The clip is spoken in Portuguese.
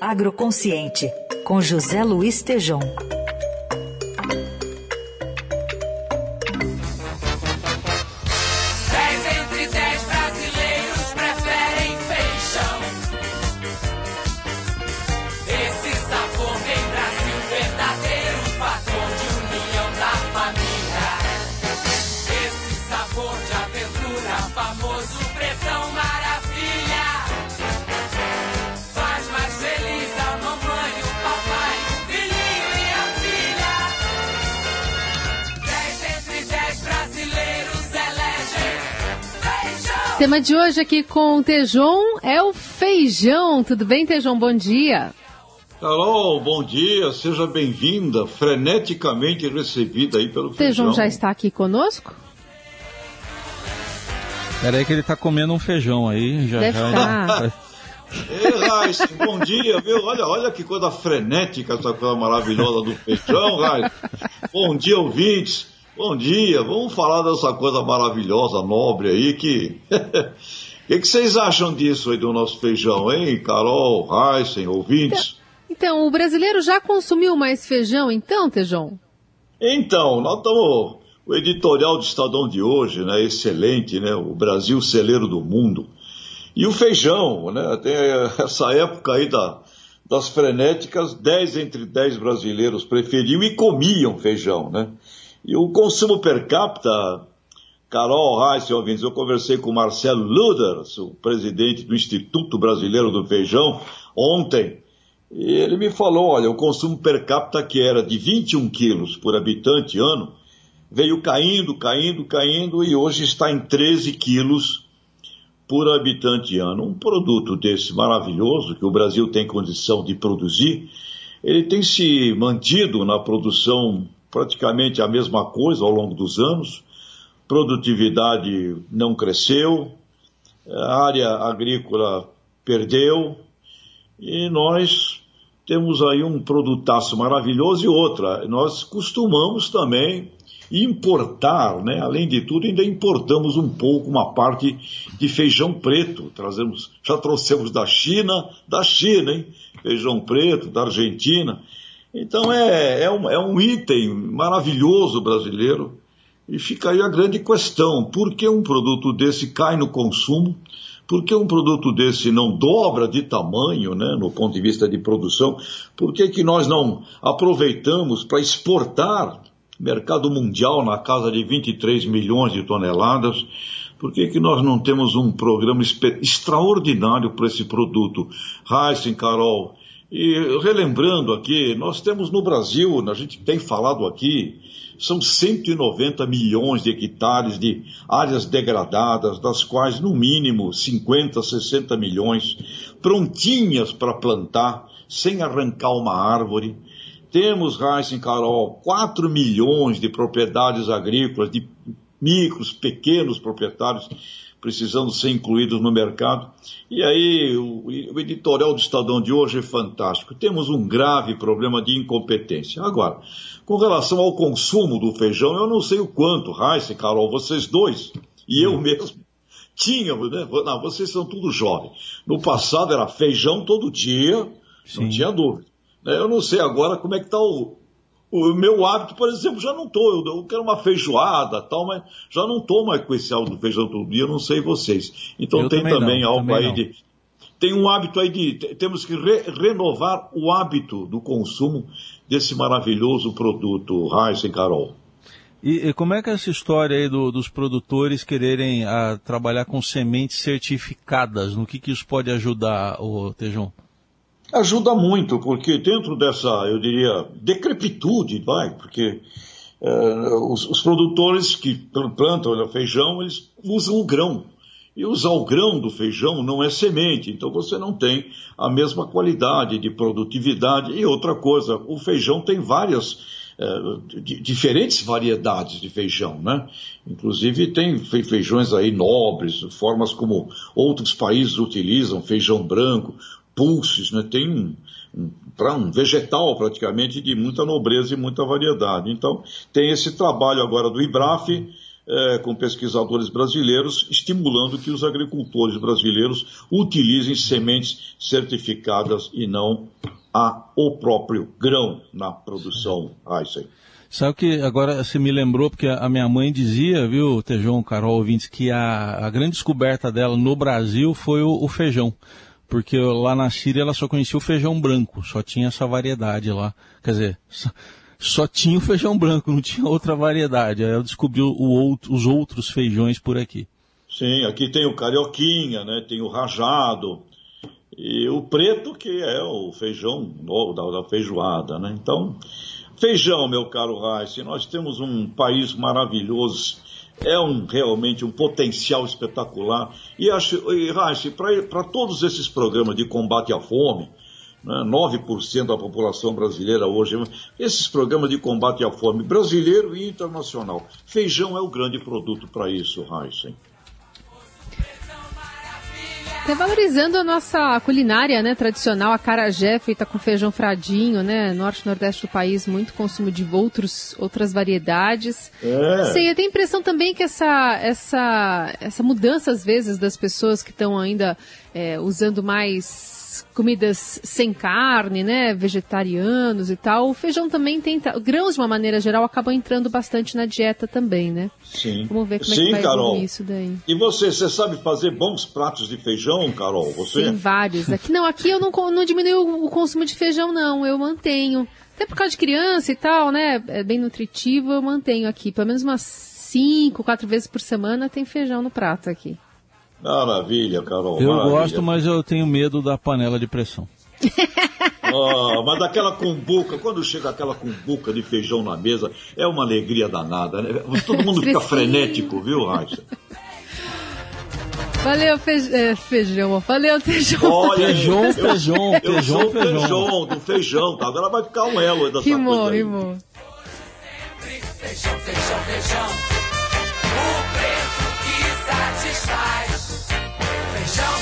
Agroconsciente, com José Luiz Tejom. Tema de hoje aqui com o Tejon é o feijão. Tudo bem, Tejon? Bom dia. Carol, bom dia, seja bem-vinda, freneticamente recebida aí pelo feijão. Tejon já está aqui conosco? Peraí que ele está comendo um feijão aí, já Deve já. Estar. Ei, Raiz, bom dia, viu? Olha, olha que coisa frenética essa coisa maravilhosa do feijão, Raiz. Bom dia, ouvintes. Bom dia, vamos falar dessa coisa maravilhosa, nobre aí, que... O que, que, vocês acham disso aí do nosso feijão, hein, Carol, Heisen, ouvintes? Então, então, o brasileiro já consumiu mais feijão, então, Tejon? Então, nós estamos... O editorial do Estadão de hoje, né, excelente, né, o Brasil celeiro do mundo. E o feijão, né, tem essa época aí da, das frenéticas, 10 entre 10 brasileiros preferiam e comiam feijão, né? E o consumo per capita, Carol Reis, ouvintes, eu conversei com o Marcelo Luders, o presidente do Instituto Brasileiro do Feijão, ontem, e ele me falou, olha, o consumo per capita que era de 21 quilos por habitante ano, veio caindo, caindo, caindo, e hoje está em 13 quilos por habitante ano. Um produto desse maravilhoso, que o Brasil tem condição de produzir, ele tem se mantido na produção praticamente a mesma coisa ao longo dos anos. Produtividade não cresceu, a área agrícola perdeu e nós temos aí um produtaço maravilhoso e outra, nós costumamos também importar, né? Além de tudo, ainda importamos um pouco uma parte de feijão preto. Trazemos, já trouxemos da China, da China, hein? Feijão preto, da Argentina. Então é, é, um, é um item maravilhoso brasileiro. E fica aí a grande questão: por que um produto desse cai no consumo? Por que um produto desse não dobra de tamanho, né, no ponto de vista de produção? Por que, que nós não aproveitamos para exportar mercado mundial na casa de 23 milhões de toneladas? Por que, que nós não temos um programa extraordinário para esse produto? Heisen, Carol, e relembrando aqui, nós temos no Brasil, a gente tem falado aqui, são 190 milhões de hectares de áreas degradadas, das quais no mínimo 50, 60 milhões prontinhas para plantar, sem arrancar uma árvore. Temos, Heisen Carol, 4 milhões de propriedades agrícolas, de micros, pequenos proprietários precisando ser incluídos no mercado. E aí, o, o, editorial do Estadão de hoje é fantástico. Temos um grave problema de incompetência. Agora, com relação ao consumo do feijão, eu não sei o quanto, Raíssa e Carol, vocês dois, e eu hum. mesmo, tínhamos, né? Não, vocês são tudo jovens. No passado era feijão todo dia, Sim. não tinha dúvida. Eu não sei agora como é que está o, o meu hábito, por exemplo, já não estou. Eu, eu, quero uma feijoada tal, mas já não estou mais com esse hábito do feijão todo dia, não sei vocês. Então eu tem também, também não, algo também aí não. de. Tem um hábito aí de. Temos que re, renovar o hábito do consumo desse maravilhoso produto, Heisen Carol. E, e, como é que é essa história aí do, dos produtores quererem a, ah, trabalhar com sementes certificadas? No que, que isso pode ajudar, o Tejon? Ajuda muito, porque dentro dessa, eu diria, decrepitude, vai, porque é, os, os, produtores que plantam feijão, eles usam o grão. E usar o grão do feijão não é semente, então você não tem a mesma qualidade de produtividade. E outra coisa, o feijão tem várias é, diferentes variedades de feijão, né? Inclusive tem feijões aí nobres, formas como outros países utilizam, feijão branco, pulses, né? tem um, um, um vegetal praticamente de muita nobreza e muita variedade. Então, tem esse trabalho agora do IBRAF, é, com pesquisadores brasileiros, estimulando que os agricultores brasileiros utilizem sementes certificadas e não a, o próprio grão na produção. Aysen. Sabe que agora você me lembrou, porque a minha mãe dizia, viu, Tejon, Carol, ouvintes, que a, a grande descoberta dela no Brasil foi o, o, feijão. Porque lá na Síria ela só conhecia o feijão branco, só tinha essa variedade lá. Quer dizer, só, só tinha o feijão branco, não tinha outra variedade. Aí ela descobriu outro, os outros feijões por aqui. Sim, aqui tem o carioquinha, né? Tem o rajado. E o preto, que é o feijão da, da feijoada, né? Então, Feijão, meu caro Reis, nós temos um país maravilhoso, é um, realmente um potencial espetacular. E, acho, e para todos esses programas de combate à fome, né, 9% da população brasileira hoje, esses programas de combate à fome brasileiro e internacional, feijão é o grande produto para isso, Reis. Até valorizando a nossa culinária, né, tradicional, a carajé feita com feijão fradinho, né, norte e nordeste do país, muito consumo de outros, outras variedades. É. Sei, eu tenho a impressão também que essa, essa, essa mudança, às vezes, das pessoas que estão ainda é, usando mais comidas sem carne, né, vegetarianos e tal, o feijão também tenta, grãos de uma maneira geral acabam entrando bastante na dieta também, né? Sim. Vamos ver como Sim, é que vai Carol. isso daí. E você, você sabe fazer bons pratos de feijão, Carol? Você? Tem vários. Aqui não, aqui eu não, não diminuo o consumo de feijão não, eu mantenho. Até por causa de criança e tal, né? É bem nutritivo, eu mantenho aqui. Pelo menos umas cinco, quatro vezes por semana tem feijão no prato aqui. Maravilha, Carol. Eu maravilha. gosto, mas eu tenho medo da panela de pressão. oh, mas daquela cumbuca, quando chega aquela cumbuca de feijão na mesa, é uma alegria danada, né? Todo mundo fica frenético, viu, Raíssa? Valeu, fej... é, feijão. Valeu, feijão. Olha, feijão, feijão, eu, feijão, eu feijão. feijão. do feijão, tá? Agora vai ficar um elo aí dessa rimou, coisa aí. Rimou, rimou. Feijão, feijão, feijão. Show.